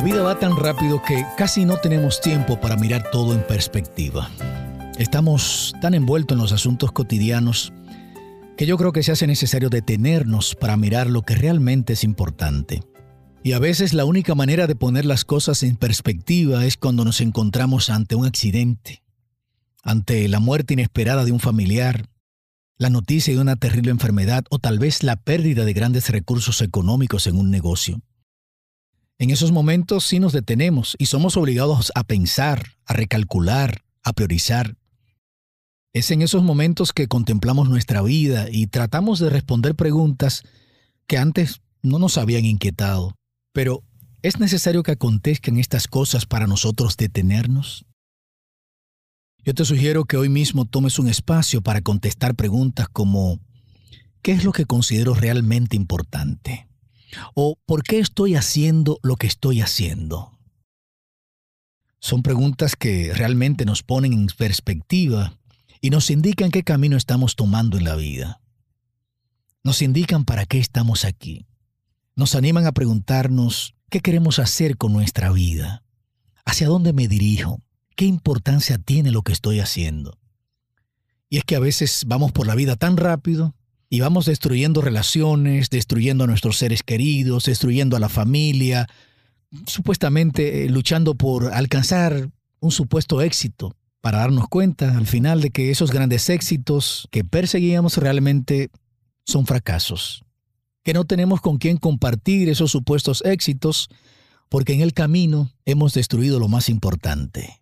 La vida va tan rápido que casi no tenemos tiempo para mirar todo en perspectiva. Estamos tan envueltos en los asuntos cotidianos que yo creo que se hace necesario detenernos para mirar lo que realmente es importante. Y a veces la única manera de poner las cosas en perspectiva es cuando nos encontramos ante un accidente, ante la muerte inesperada de un familiar, la noticia de una terrible enfermedad o tal vez la pérdida de grandes recursos económicos en un negocio. En esos momentos sí nos detenemos y somos obligados a pensar, a recalcular, a priorizar. Es en esos momentos que contemplamos nuestra vida y tratamos de responder preguntas que antes no nos habían inquietado. Pero, ¿es necesario que acontezcan estas cosas para nosotros detenernos? Yo te sugiero que hoy mismo tomes un espacio para contestar preguntas como ¿qué es lo que considero realmente importante? ¿O por qué estoy haciendo lo que estoy haciendo? Son preguntas que realmente nos ponen en perspectiva y nos indican qué camino estamos tomando en la vida. Nos indican para qué estamos aquí. Nos animan a preguntarnos qué queremos hacer con nuestra vida. ¿Hacia dónde me dirijo? ¿Qué importancia tiene lo que estoy haciendo? Y es que a veces vamos por la vida tan rápido y vamos destruyendo relaciones, destruyendo a nuestros seres queridos, destruyendo a la familia, supuestamente eh, luchando por alcanzar un supuesto éxito, para darnos cuenta al final de que esos grandes éxitos que perseguíamos realmente son fracasos, que no tenemos con quién compartir esos supuestos éxitos, porque en el camino hemos destruido lo más importante,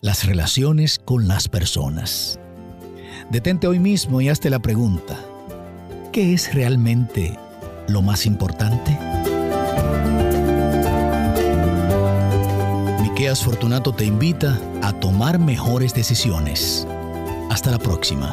las relaciones con las personas. Detente hoy mismo y hazte la pregunta, ¿qué es realmente lo más importante? Miqueas Fortunato te invita a tomar mejores decisiones. Hasta la próxima.